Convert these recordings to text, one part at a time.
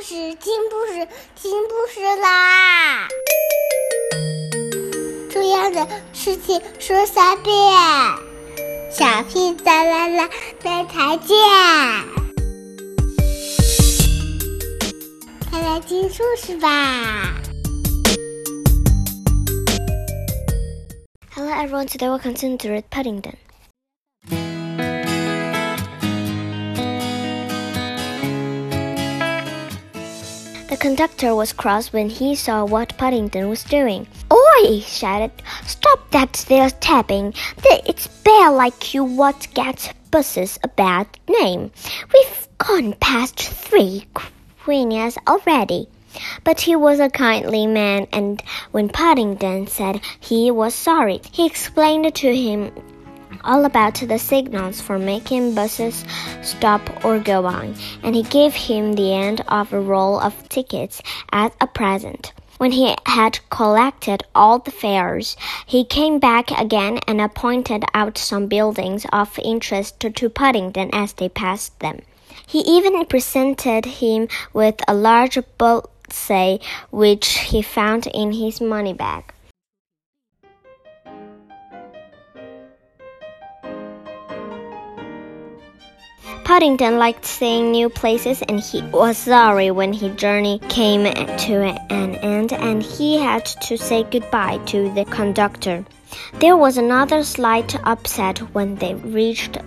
事，听故事，听故事啦！重要的事情说三遍，小屁哒啦啦，明天见！快来听故事吧！Hello everyone, today we'll continue to read Paddington. The conductor was cross when he saw what Paddington was doing. Oi! he shouted. Stop that stairs tapping. It's bad like you what gets buses a bad name. We've gone past three queenies already. But he was a kindly man, and when Paddington said he was sorry, he explained to him all about the signals for making buses stop or go on, and he gave him the end of a roll of tickets as a present. When he had collected all the fares, he came back again and pointed out some buildings of interest to Paddington as they passed them. He even presented him with a large bullseye which he found in his money bag. Paddington liked seeing new places and he was sorry when his journey came to an end and he had to say goodbye to the conductor. There was another slight upset when they reached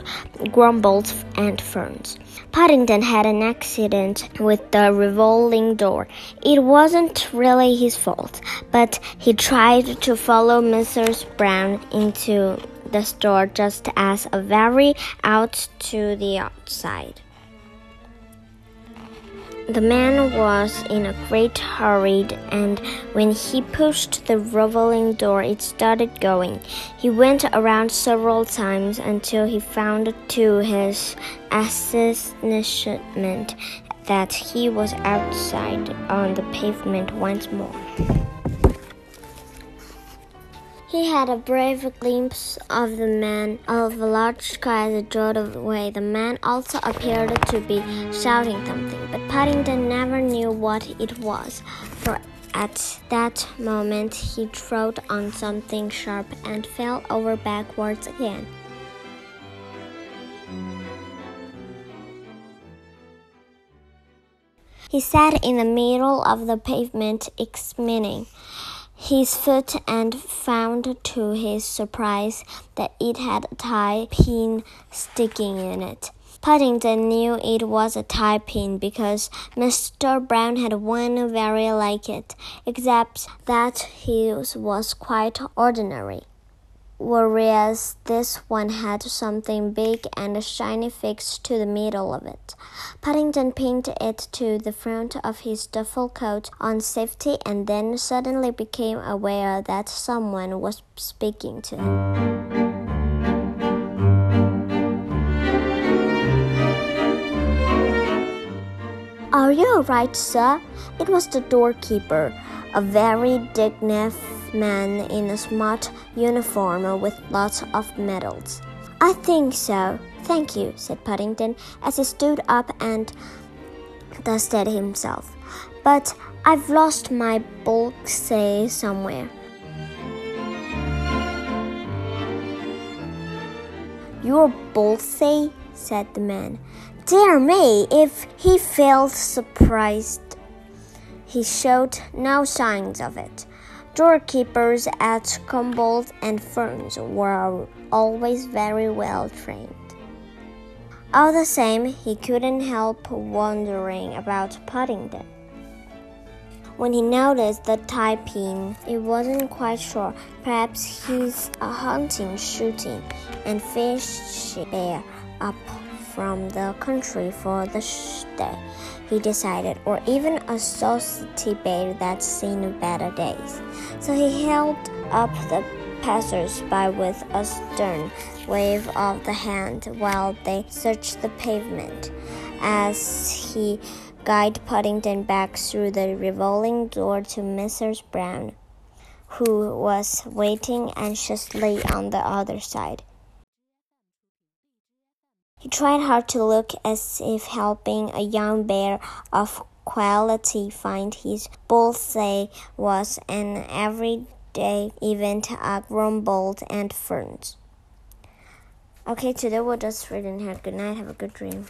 Crumbold and Ferns. Paddington had an accident with the revolving door. It wasn't really his fault, but he tried to follow Mrs. Brown into the store just as a very out to the outside. The man was in a great hurry, and when he pushed the revolving door, it started going. He went around several times until he found to his astonishment that he was outside on the pavement once more. He had a brave glimpse of the man of a large sky as it drove away. The man also appeared to be shouting something, but Paddington never knew what it was, for at that moment he trod on something sharp and fell over backwards again. He sat in the middle of the pavement, examining his foot and found to his surprise that it had a tie pin sticking in it. Paddington knew it was a tie pin because Mr. Brown had one very like it, except that his was quite ordinary whereas this one had something big and a shiny fixed to the middle of it. Paddington pinned it to the front of his duffel coat on safety and then suddenly became aware that someone was speaking to him. Are you all right, sir? It was the doorkeeper, a very dignified man in a smart uniform with lots of medals. I think so. Thank you, said Paddington as he stood up and dusted himself. But I've lost my bullseye somewhere. Your bullseye? said the man. Dear me, if he felt surprised. He showed no signs of it. Doorkeepers at Crumbold and Ferns were always very well trained. All the same, he couldn't help wondering about Paddington. When he noticed the tie pin, he wasn't quite sure. Perhaps he's a hunting, shooting, and fishing bear up from the country for the day he decided, or even a society bear that's seen better days. So he held up the passers-by with a stern wave of the hand while they searched the pavement. As he guided Paddington back through the revolving door to Mrs. Brown, who was waiting anxiously on the other side. Tried hard to look as if helping a young bear of quality find his bullseye was an everyday event at Crumbold and Ferns. Okay, today we'll just read in here. Good night. Have a good dream.